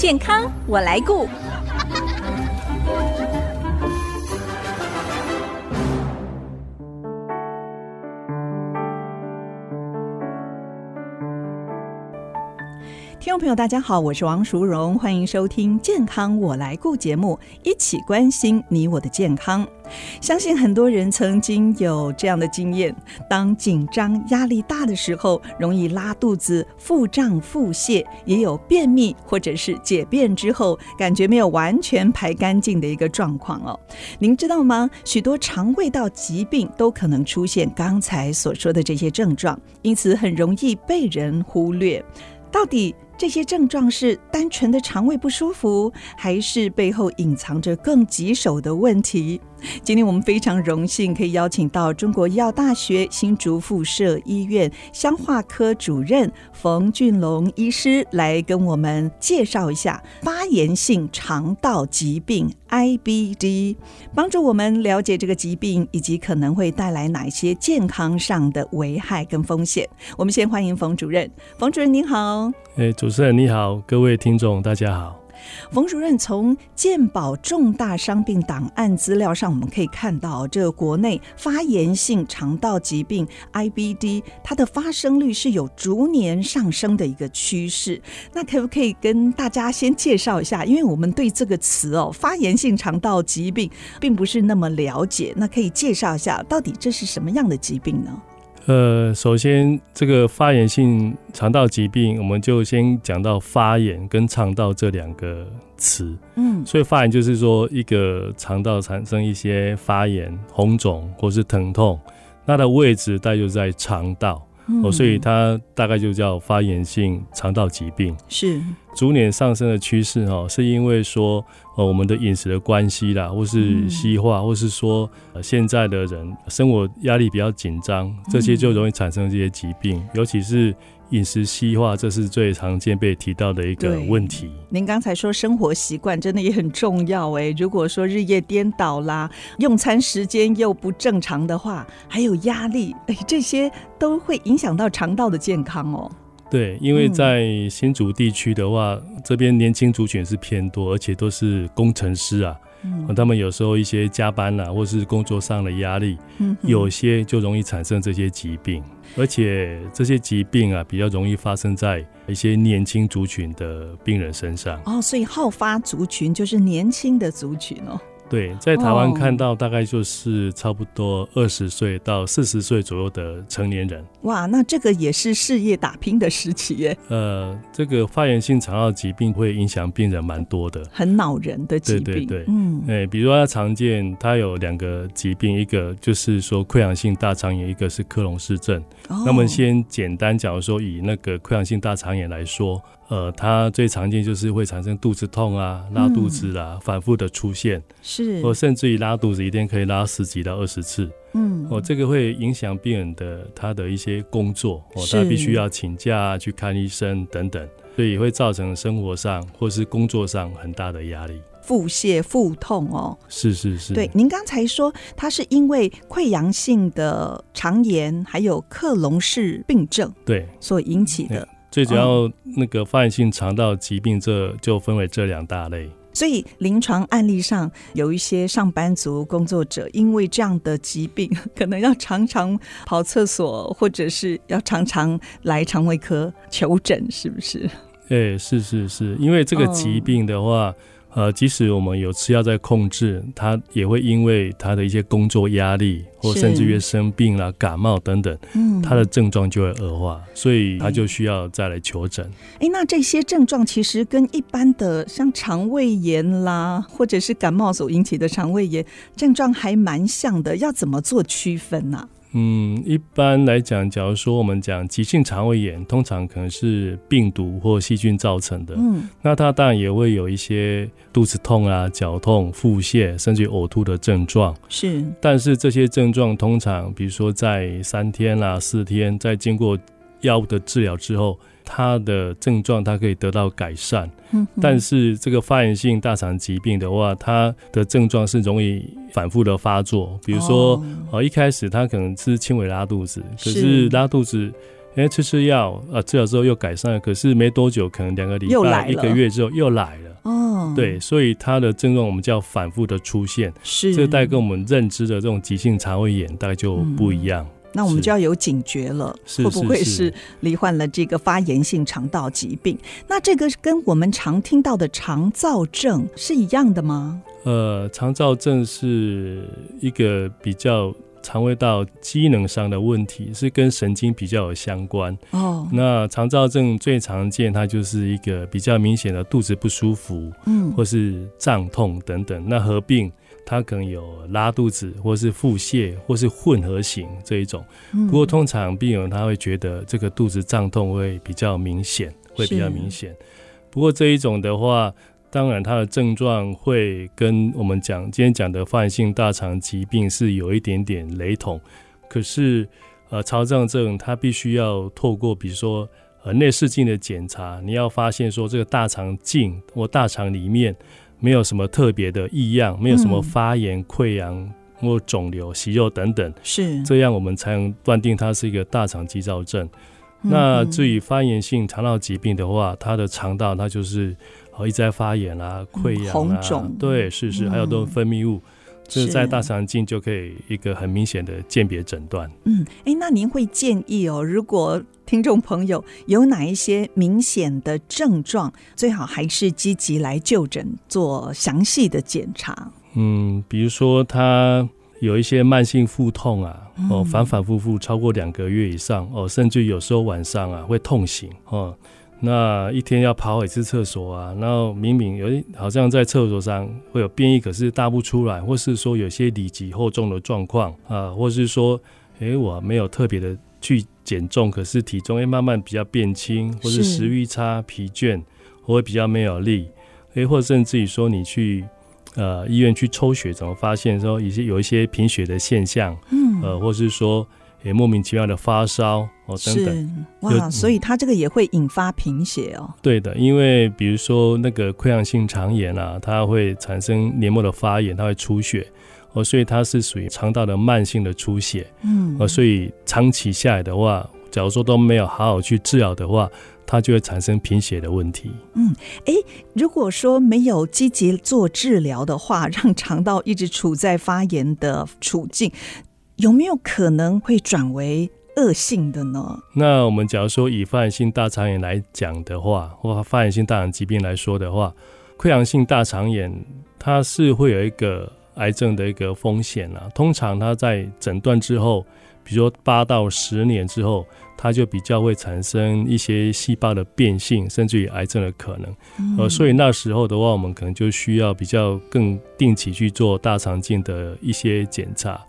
健康我来顾。朋友，大家好，我是王淑荣，欢迎收听《健康我来顾》节目，一起关心你我的健康。相信很多人曾经有这样的经验：当紧张、压力大的时候，容易拉肚子、腹胀、腹泻，也有便秘或者是解便之后感觉没有完全排干净的一个状况哦。您知道吗？许多肠胃道疾病都可能出现刚才所说的这些症状，因此很容易被人忽略。到底这些症状是单纯的肠胃不舒服，还是背后隐藏着更棘手的问题？今天我们非常荣幸可以邀请到中国医药大学新竹附设医院消化科主任冯俊龙医师来跟我们介绍一下发炎性肠道疾病 IBD，帮助我们了解这个疾病以及可能会带来哪些健康上的危害跟风险。我们先欢迎冯主任，冯主任您好。哎，主持人你好，各位听众大家好。冯主任，从健保重大伤病档案资料上，我们可以看到，这个国内发炎性肠道疾病 IBD，它的发生率是有逐年上升的一个趋势。那可不可以跟大家先介绍一下？因为我们对这个词哦，发炎性肠道疾病并不是那么了解。那可以介绍一下，到底这是什么样的疾病呢？呃，首先，这个发炎性肠道疾病，我们就先讲到发炎跟肠道这两个词。嗯，所以发炎就是说一个肠道产生一些发炎、红肿或是疼痛，那它的位置大概就在肠道。哦，所以它大概就叫发炎性肠道疾病，是逐年上升的趋势哈，是因为说呃我们的饮食的关系啦，或是西化，或是说现在的人生活压力比较紧张，这些就容易产生这些疾病，尤其是。饮食西化，这是最常见被提到的一个问题。您刚才说生活习惯真的也很重要哎，如果说日夜颠倒啦，用餐时间又不正常的话，还有压力，哎，这些都会影响到肠道的健康哦。对，因为在新竹地区的话，嗯、这边年轻族群是偏多，而且都是工程师啊。嗯，他们有时候一些加班啊，或是工作上的压力，嗯，有些就容易产生这些疾病，而且这些疾病啊，比较容易发生在一些年轻族群的病人身上。哦，所以好发族群就是年轻的族群哦。对，在台湾看到大概就是差不多二十岁到四十岁左右的成年人。哇，那这个也是事业打拼的时期耶。呃，这个发炎性肠道疾病会影响病人蛮多的，很恼人的疾病。对对对，嗯，哎，比如说它常见，它有两个疾病，一个就是说溃疡性大肠炎，一个是克隆氏症。哦。那么先简单讲说，以那个溃疡性大肠炎来说。呃，它最常见就是会产生肚子痛啊、拉肚子啊，嗯、反复的出现，是，或甚至于拉肚子一天可以拉十几到二十次，嗯，哦，这个会影响病人的他的一些工作，哦，他必须要请假去看医生等等，所以也会造成生活上或是工作上很大的压力，腹泻、腹痛哦，是是是，对，您刚才说它是因为溃疡性的肠炎还有克隆氏病症对。所引起的。最主要那个发炎性肠道疾病，这就分为这两大类。所以临床案例上有一些上班族工作者，因为这样的疾病，可能要常常跑厕所，或者是要常常来肠胃科求诊，是不是？哎，是是是，因为这个疾病的话。呃，即使我们有吃药在控制，他也会因为他的一些工作压力，或甚至于生病啦、感冒等等，嗯，他的症状就会恶化，所以他就需要再来求诊。哎，那这些症状其实跟一般的像肠胃炎啦，或者是感冒所引起的肠胃炎症状还蛮像的，要怎么做区分呢、啊？嗯，一般来讲，假如说我们讲急性肠胃炎，通常可能是病毒或细菌造成的。嗯，那它当然也会有一些肚子痛啊、绞痛、腹泻，甚至于呕吐的症状。是，但是这些症状通常，比如说在三天啦、啊、四天，在经过药物的治疗之后。它的症状它可以得到改善，但是这个发炎性大肠疾病的话，它的症状是容易反复的发作。比如说，哦，一开始他可能是轻微拉肚子，可是拉肚子哎，吃吃药啊，治疗之后又改善了，可是没多久，可能两个礼拜、一个月之后又来了。哦，对，所以它的症状我们叫反复的出现，是这大概跟我们认知的这种急性肠胃炎大概就不一样。嗯、那我们就要有警觉了，会不会是罹患了这个发炎性肠道疾病？那这个跟我们常听到的肠燥症是一样的吗？呃，肠燥症是一个比较。肠胃道机能上的问题是跟神经比较有相关哦。那肠燥症最常见，它就是一个比较明显的肚子不舒服，嗯，或是胀痛等等。那合并它可能有拉肚子，或是腹泻，或是混合型这一种。不过通常病人他会觉得这个肚子胀痛会比较明显，会比较明显。不过这一种的话。当然，它的症状会跟我们讲今天讲的发炎性大肠疾病是有一点点雷同，可是，呃，肠胀症它必须要透过比如说呃内视镜的检查，你要发现说这个大肠镜或大肠里面没有什么特别的异样，没有什么发炎、溃疡或肿瘤、息肉等等，是。这样我们才能断定它是一个大肠肌躁症。那至于发炎性肠道疾病的话，它的肠道它就是。一直在发炎啊、溃疡啊，对，是是，还有都分泌物，这、嗯、在大肠镜就可以一个很明显的鉴别诊断。嗯，哎，那您会建议哦，如果听众朋友有哪一些明显的症状，最好还是积极来就诊做详细的检查。嗯，比如说他有一些慢性腹痛啊，哦，反反复复超过两个月以上，哦，甚至有时候晚上啊会痛醒，哦。那一天要跑几次厕所啊？然后明明有好像在厕所上会有便意，可是大不出来，或是说有些里急后重的状况啊，或是说，哎，我没有特别的去减重，可是体重会慢慢比较变轻，或是食欲差、疲倦，或会比较没有力，哎，或甚至于说你去呃医院去抽血，怎么发现说一些有一些贫血的现象，嗯，呃，或是说。也莫名其妙的发烧哦，等等，哇，所以它这个也会引发贫血哦。对的，因为比如说那个溃疡性肠炎啊，它会产生黏膜的发炎，它会出血哦，所以它是属于肠道的慢性的出血。嗯，哦，所以长期下来的话，假如说都没有好好去治疗的话，它就会产生贫血的问题。嗯，哎，如果说没有积极做治疗的话，让肠道一直处在发炎的处境。有没有可能会转为恶性的呢？那我们假如说以发炎性大肠炎来讲的话，或发炎性大肠疾病来说的话，溃疡性大肠炎它是会有一个癌症的一个风险啊。通常它在诊断之后，比如说八到十年之后，它就比较会产生一些细胞的变性，甚至于癌症的可能。嗯、呃，所以那时候的话，我们可能就需要比较更定期去做大肠镜的一些检查。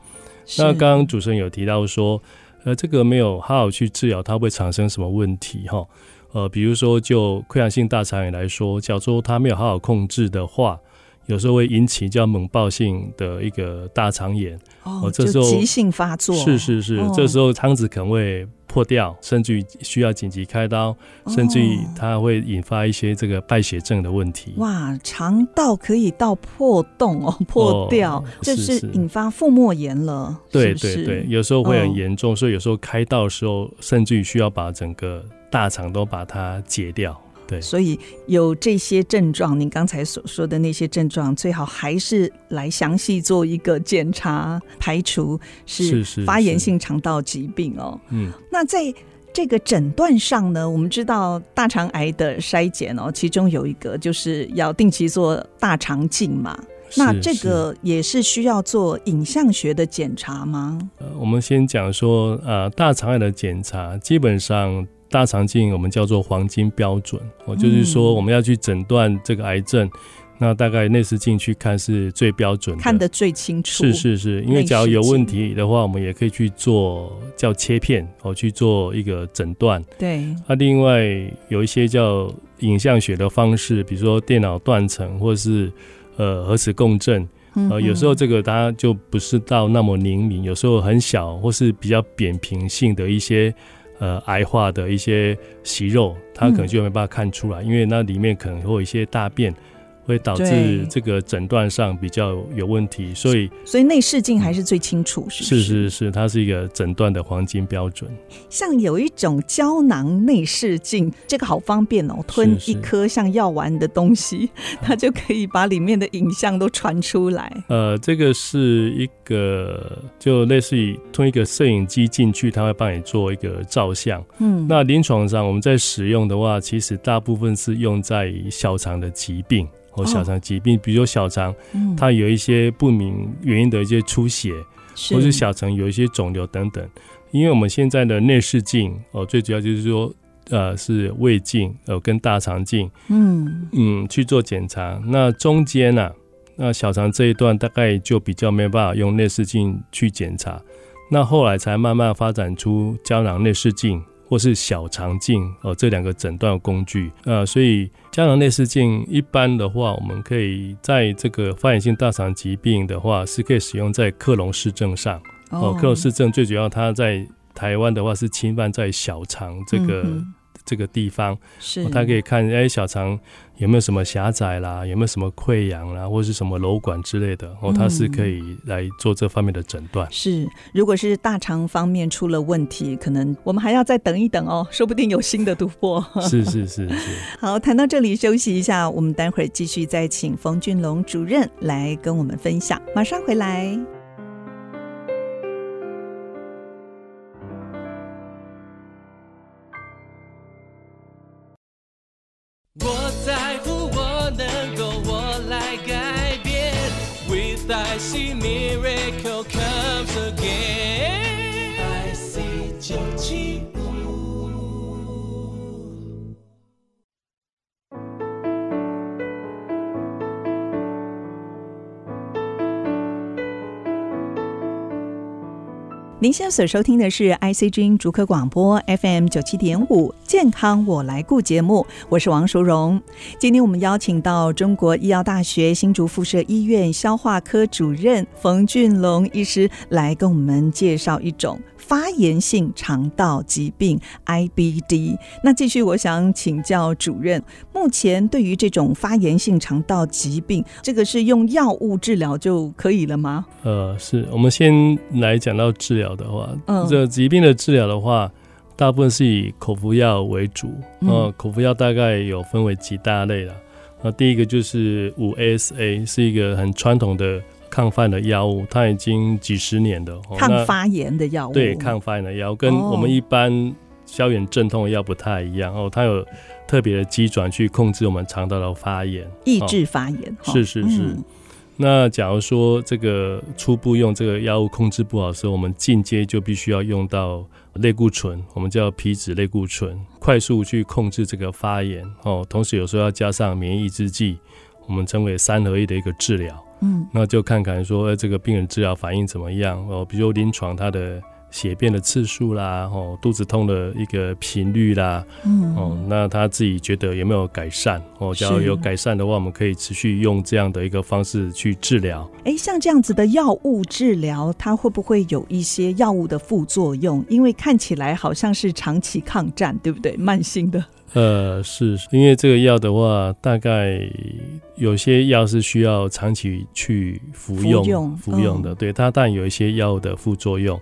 那刚刚主持人有提到说，呃，这个没有好好去治疗，它会产生什么问题？哈，呃，比如说就溃疡性大肠炎来说，假如说它没有好好控制的话，有时候会引起叫猛暴性的一个大肠炎。哦，这时候急性发作。是是是，哦、这时候肠子可能会。破掉，甚至于需要紧急开刀，甚至于它会引发一些这个败血症的问题。哇，肠道可以到破洞哦，破掉，哦、这是引发腹膜炎了。对对对，有时候会很严重，哦、所以有时候开刀的时候，甚至于需要把整个大肠都把它解掉。对，所以有这些症状，您刚才所说的那些症状，最好还是来详细做一个检查，排除是发炎性肠道疾病哦。嗯，那在这个诊断上呢，我们知道大肠癌的筛检哦，其中有一个就是要定期做大肠镜嘛。那这个也是需要做影像学的检查吗？呃，我们先讲说，呃，大肠癌的检查基本上。大肠镜我们叫做黄金标准，哦，就是说我们要去诊断这个癌症，嗯、那大概内视镜去看是最标准的，看得最清楚。是是是，因为假如有问题的话，我们也可以去做叫切片，哦，去做一个诊断。对。那、啊、另外有一些叫影像学的方式，比如说电脑断层，或是呃核磁共振，呃，有时候这个它就不是到那么灵敏，有时候很小或是比较扁平性的一些。呃，癌化的一些息肉，它可能就没办法看出来，嗯、因为那里面可能会有一些大便，会导致这个诊断上比较有问题，所以所以内视镜还是最清楚，是是是是，它是一个诊断的黄金标准。像有一种胶囊内视镜，这个好方便哦，吞一颗像药丸的东西，它就可以把里面的影像都传出来。呃，这个是一个就类似于吞一个摄影机进去，它会帮你做一个照相。嗯，那临床上我们在使用的话，其实大部分是用在小肠的疾病。或小肠疾病，比如说小肠，它有一些不明原因的一些出血，或是小肠有一些肿瘤等等。因为我们现在的内视镜哦，最主要就是说，呃，是胃镜呃跟大肠镜，嗯嗯去做检查。那中间呢，那小肠这一段大概就比较没有办法用内视镜去检查。那后来才慢慢发展出胶囊内视镜。或是小肠镜哦，这两个诊断工具，呃，所以胶囊内视镜一般的话，我们可以在这个发炎性大肠疾病的话，是可以使用在克隆氏症上哦。克隆氏症最主要，它在台湾的话是侵犯在小肠这个。嗯这个地方是，他可以看哎，小肠有没有什么狭窄啦，有没有什么溃疡啦，或者是什么瘘管之类的哦，他是可以来做这方面的诊断。是，如果是大肠方面出了问题，可能我们还要再等一等哦，说不定有新的突破。是是是是。好，谈到这里休息一下，我们待会儿继续再请冯俊龙主任来跟我们分享，马上回来。您现在所收听的是 ICG 竹科广播 FM 九七点五健康我来顾节目，我是王淑荣。今天我们邀请到中国医药大学新竹附设医院消化科主任冯俊龙医师来跟我们介绍一种发炎性肠道疾病 IBD。那继续，我想请教主任，目前对于这种发炎性肠道疾病，这个是用药物治疗就可以了吗？呃，是我们先来讲到治疗的话，嗯，这疾病的治疗的话，大部分是以口服药为主。呃，口服药大概有分为几大类了。那第一个就是五 ASA，是一个很传统的。抗发炎的药物，它已经几十年的抗发炎的药物，对抗发炎的药物跟我们一般消炎镇痛的药不太一样哦，它有特别的机转去控制我们肠道的发炎，抑制发炎。是是是。嗯、那假如说这个初步用这个药物控制不好的时候，我们进阶就必须要用到类固醇，我们叫皮质类固醇，快速去控制这个发炎哦。同时有时候要加上免疫抑制剂，我们称为三合一的一个治疗。嗯，那就看看说，呃，这个病人治疗反应怎么样哦？比如临床他的血便的次数啦，哦，肚子痛的一个频率啦，嗯，哦，那他自己觉得有没有改善？哦，只要有改善的话，我们可以持续用这样的一个方式去治疗。哎，像这样子的药物治疗，它会不会有一些药物的副作用？因为看起来好像是长期抗战，对不对？慢性的。呃，是因为这个药的话，大概有些药是需要长期去服用服用，服用的。对，它但有一些药的副作用。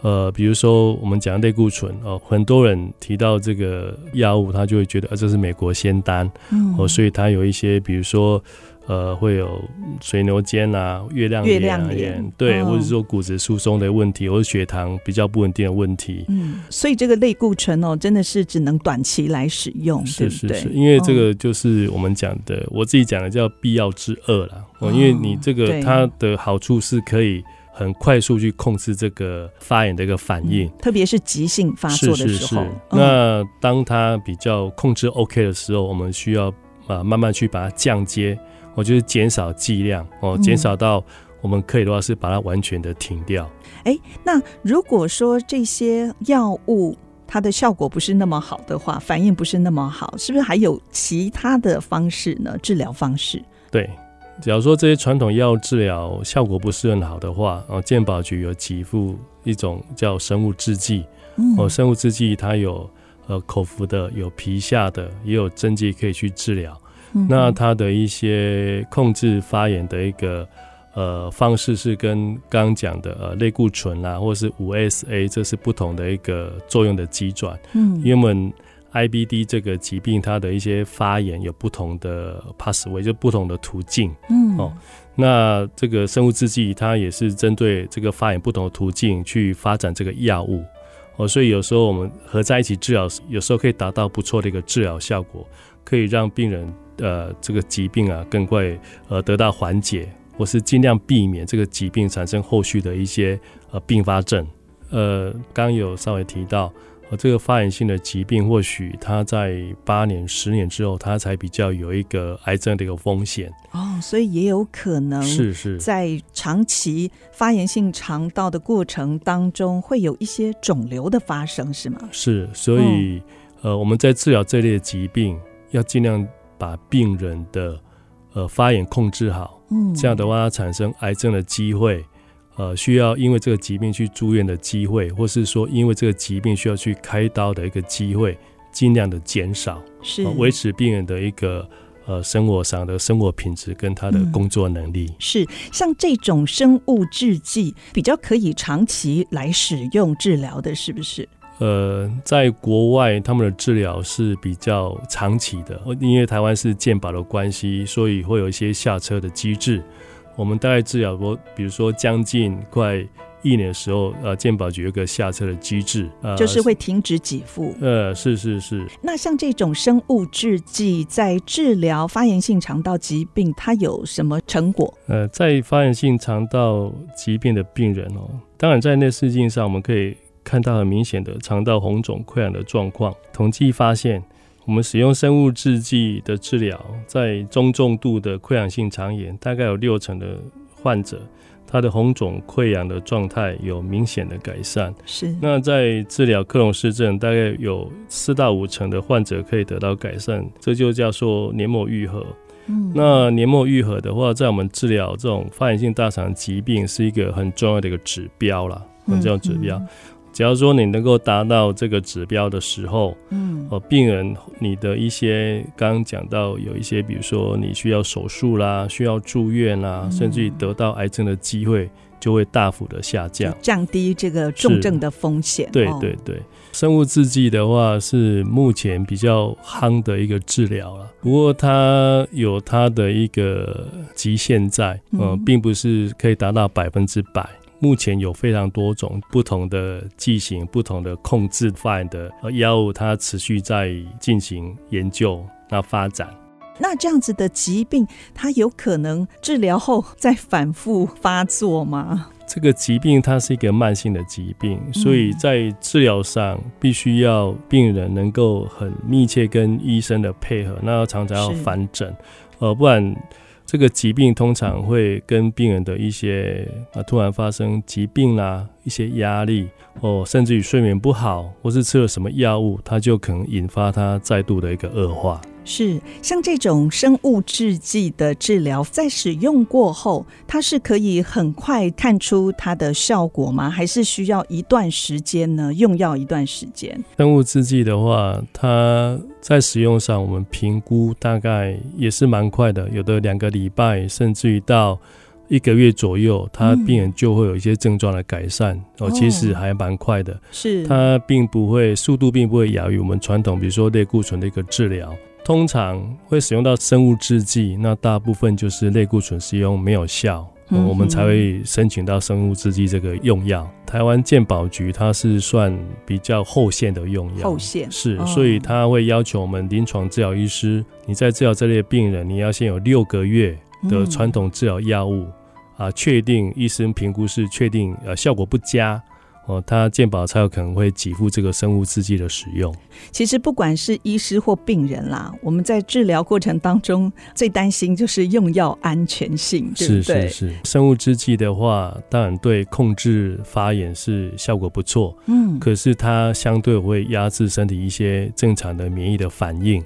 呃，比如说我们讲类固醇哦，很多人提到这个药物，他就会觉得啊，这是美国仙丹，嗯，哦，所以它有一些，比如说。呃，会有水牛肩啊、月亮眼、啊、月亮眼，对，哦、或者说骨质疏松的问题，或者血糖比较不稳定的问题。嗯，所以这个类固醇哦，真的是只能短期来使用，是是是，因为这个就是我们讲的，哦、我自己讲的叫必要之二啦。哦，因为你这个它的好处是可以很快速去控制这个发炎的一个反应，嗯、特别是急性发作的时候。是是是哦、那当它比较控制 OK 的时候，我们需要啊慢慢去把它降阶。我就是减少剂量哦，减少到我们可以的话是把它完全的停掉。哎、嗯，那如果说这些药物它的效果不是那么好的话，反应不是那么好，是不是还有其他的方式呢？治疗方式？对，假如说这些传统药物治疗效果不是很好的话，哦，健保局有给付一种叫生物制剂，嗯、哦，生物制剂它有呃口服的，有皮下的，也有针剂可以去治疗。嗯、那它的一些控制发炎的一个呃方式是跟刚刚讲的呃类固醇啊，或是五 SA，这是不同的一个作用的机转。嗯，因为我们 IBD 这个疾病，它的一些发炎有不同的 pathway，就不同的途径。嗯，哦，那这个生物制剂它也是针对这个发炎不同的途径去发展这个药物。哦，所以有时候我们合在一起治疗，有时候可以达到不错的一个治疗效果，可以让病人呃这个疾病啊更快呃得到缓解，或是尽量避免这个疾病产生后续的一些呃并发症。呃，刚刚有稍微提到。呃这个发炎性的疾病，或许它在八年、十年之后，它才比较有一个癌症的一个风险哦，所以也有可能是是在长期发炎性肠道的过程当中，会有一些肿瘤的发生，是吗？是，所以、哦、呃，我们在治疗这类疾病，要尽量把病人的呃发炎控制好，嗯，这样的话，产生癌症的机会。呃，需要因为这个疾病去住院的机会，或是说因为这个疾病需要去开刀的一个机会，尽量的减少，是维持病人的一个呃生活上的生活品质跟他的工作能力。嗯、是像这种生物制剂比较可以长期来使用治疗的，是不是？呃，在国外他们的治疗是比较长期的，因为台湾是健保的关系，所以会有一些下车的机制。我们大概治疗过，比如说将近快一年的时候，呃，健保局有个下车的机制，呃，就是会停止给付。呃，是是是。那像这种生物制剂在治疗发炎性肠道疾病，它有什么成果？呃，在发炎性肠道疾病的病人哦，当然在内视镜上我们可以看到很明显的肠道红肿溃疡的状况。统计发现。我们使用生物制剂的治疗，在中重度的溃疡性肠炎，大概有六成的患者，他的红肿溃疡的状态有明显的改善。是。那在治疗克隆氏症，大概有四到五成的患者可以得到改善，这就叫做黏膜愈合。嗯。那黏膜愈合的话，在我们治疗这种发炎性大肠疾病，是一个很重要的一个指标啦，很重要指标。嗯嗯只要说你能够达到这个指标的时候，嗯，呃，病人你的一些刚刚讲到有一些，比如说你需要手术啦，需要住院啦，嗯、甚至于得到癌症的机会就会大幅的下降，降低这个重症的风险。对对对，哦、生物制剂的话是目前比较夯的一个治疗了，不过它有它的一个极限在，嗯、呃，并不是可以达到百分之百。目前有非常多种不同的剂型、不同的控制范的药物，它持续在进行研究、那发展。那这样子的疾病，它有可能治疗后再反复发作吗？这个疾病它是一个慢性的疾病，所以在治疗上必须要病人能够很密切跟医生的配合，那要常常要返诊，呃，不然。这个疾病通常会跟病人的一些啊突然发生疾病啦、一些压力哦，甚至于睡眠不好，或是吃了什么药物，它就可能引发它再度的一个恶化。是像这种生物制剂的治疗，在使用过后，它是可以很快看出它的效果吗？还是需要一段时间呢？用药一段时间。生物制剂的话，它在使用上，我们评估大概也是蛮快的，有的两个礼拜，甚至于到一个月左右，他病人就会有一些症状的改善。嗯、哦，其实还蛮快的。是，它并不会速度，并不会亚于我们传统，比如说类固醇的一个治疗。通常会使用到生物制剂，那大部分就是类固醇使用没有效，嗯、我们才会申请到生物制剂这个用药。台湾健保局它是算比较后线的用药，后线是，哦、所以他会要求我们临床治疗医师，你在治疗这类病人，你要先有六个月的传统治疗药物、嗯、啊，确定医生评估是确定呃效果不佳。哦，他健保才有可能会给付这个生物制剂的使用。其实不管是医师或病人啦，我们在治疗过程当中最担心就是用药安全性，对不对？是是是。生物制剂的话，当然对控制发炎是效果不错，嗯，可是它相对会压制身体一些正常的免疫的反应。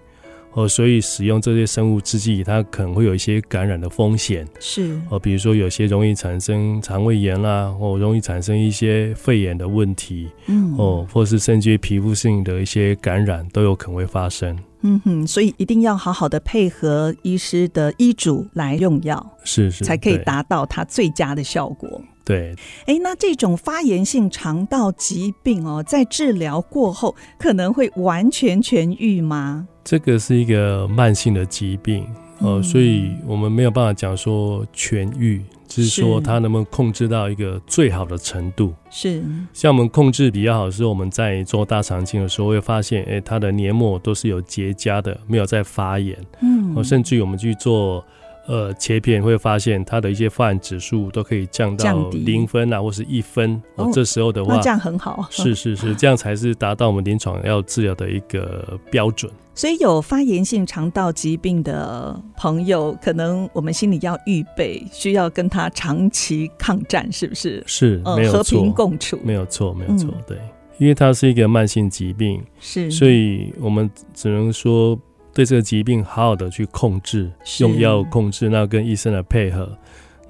哦，所以使用这些生物制剂，它可能会有一些感染的风险。是哦，比如说有些容易产生肠胃炎啦，或容易产生一些肺炎的问题。嗯，哦，或是甚至于皮肤性的一些感染都有可能会发生。嗯哼，所以一定要好好的配合医师的医嘱来用药，是是，才可以达到它最佳的效果。对，哎，那这种发炎性肠道疾病哦，在治疗过后可能会完全痊愈吗？这个是一个慢性的疾病呃，嗯，所以我们没有办法讲说痊愈，只是说它能不能控制到一个最好的程度。是，像我们控制比较好，是我们在做大肠镜的时候会发现，哎，它的黏膜都是有结痂的，没有在发炎。嗯，甚至于我们去做。呃，切片会发现它的一些发炎指数都可以降到零分啊，或是一分。哦，这时候的话，那这样很好。是是是，这样才是达到我们临床要治疗的一个标准。所以有发炎性肠道疾病的朋友，可能我们心里要预备，需要跟他长期抗战，是不是？是，没有错，和平共处，没有错，没有错，对，因为它是一个慢性疾病，是，所以我们只能说。对这个疾病好好的去控制，用药控制，那跟医生的配合。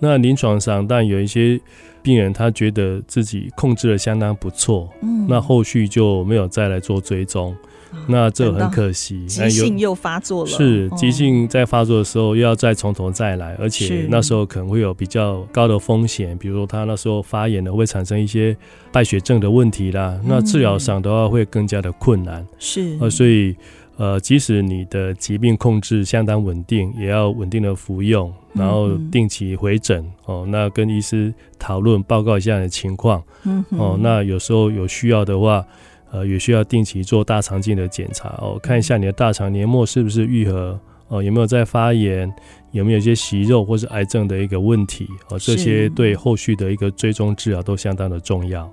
那临床上，但有一些病人他觉得自己控制的相当不错，嗯，那后续就没有再来做追踪，嗯、那这很可惜。急性又发作了，是急性在发作的时候又要再从头再来，而且那时候可能会有比较高的风险，比如说他那时候发炎了会产生一些败血症的问题啦，那治疗上的话会更加的困难，是呃，所以。呃，即使你的疾病控制相当稳定，也要稳定的服用，然后定期回诊、嗯、哦。那跟医师讨论报告一下你的情况，嗯哦。那有时候有需要的话，呃，也需要定期做大肠镜的检查哦，看一下你的大肠黏膜是不是愈合哦，有没有在发炎，有没有一些息肉或是癌症的一个问题哦。这些对后续的一个追踪治疗都相当的重要。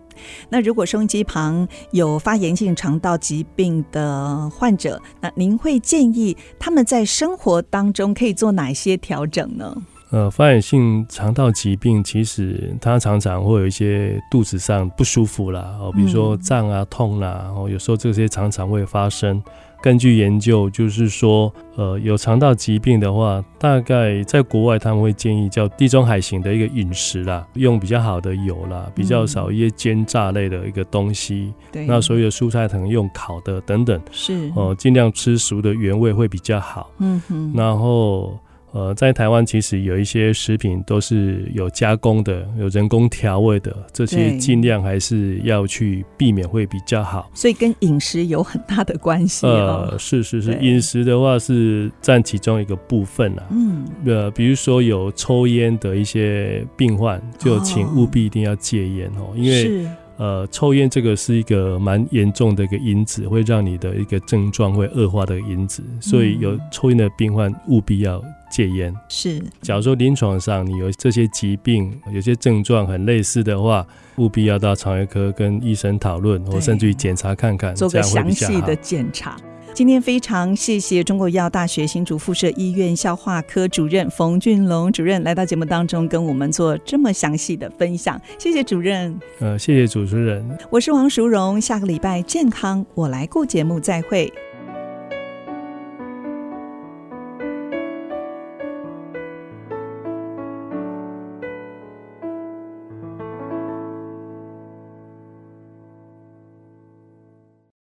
那如果收音机旁有发炎性肠道疾病的患者，那您会建议他们在生活当中可以做哪些调整呢？呃，发炎性肠道疾病其实它常常会有一些肚子上不舒服啦，哦，比如说胀啊、痛啦，哦，有时候这些常常会发生。根据研究，就是说，呃，有肠道疾病的话，大概在国外他们会建议叫地中海型的一个饮食啦，用比较好的油啦，比较少一些煎炸类的一个东西。对、嗯，那所有的蔬菜可能用烤的等等，是哦、呃，尽量吃熟的原味会比较好。嗯哼，然后。呃，在台湾其实有一些食品都是有加工的，有人工调味的，这些尽量还是要去避免会比较好。所以跟饮食有很大的关系。呃，是是是，饮食的话是占其中一个部分啊。嗯，呃，比如说有抽烟的一些病患，就请务必一定要戒烟哦，因为。呃，抽烟这个是一个蛮严重的一个因子，会让你的一个症状会恶化的因子，所以有抽烟的病患务必要戒烟。是，假如说临床上你有这些疾病，有些症状很类似的话，务必要到肠胃科跟医生讨论，或甚至于检查看看，做个详细的检查。今天非常谢谢中国医药大学新竹附设医院消化科主任冯俊龙主任来到节目当中，跟我们做这么详细的分享。谢谢主任。呃，谢谢主持人。我是王淑荣，下个礼拜健康我来过节目再会。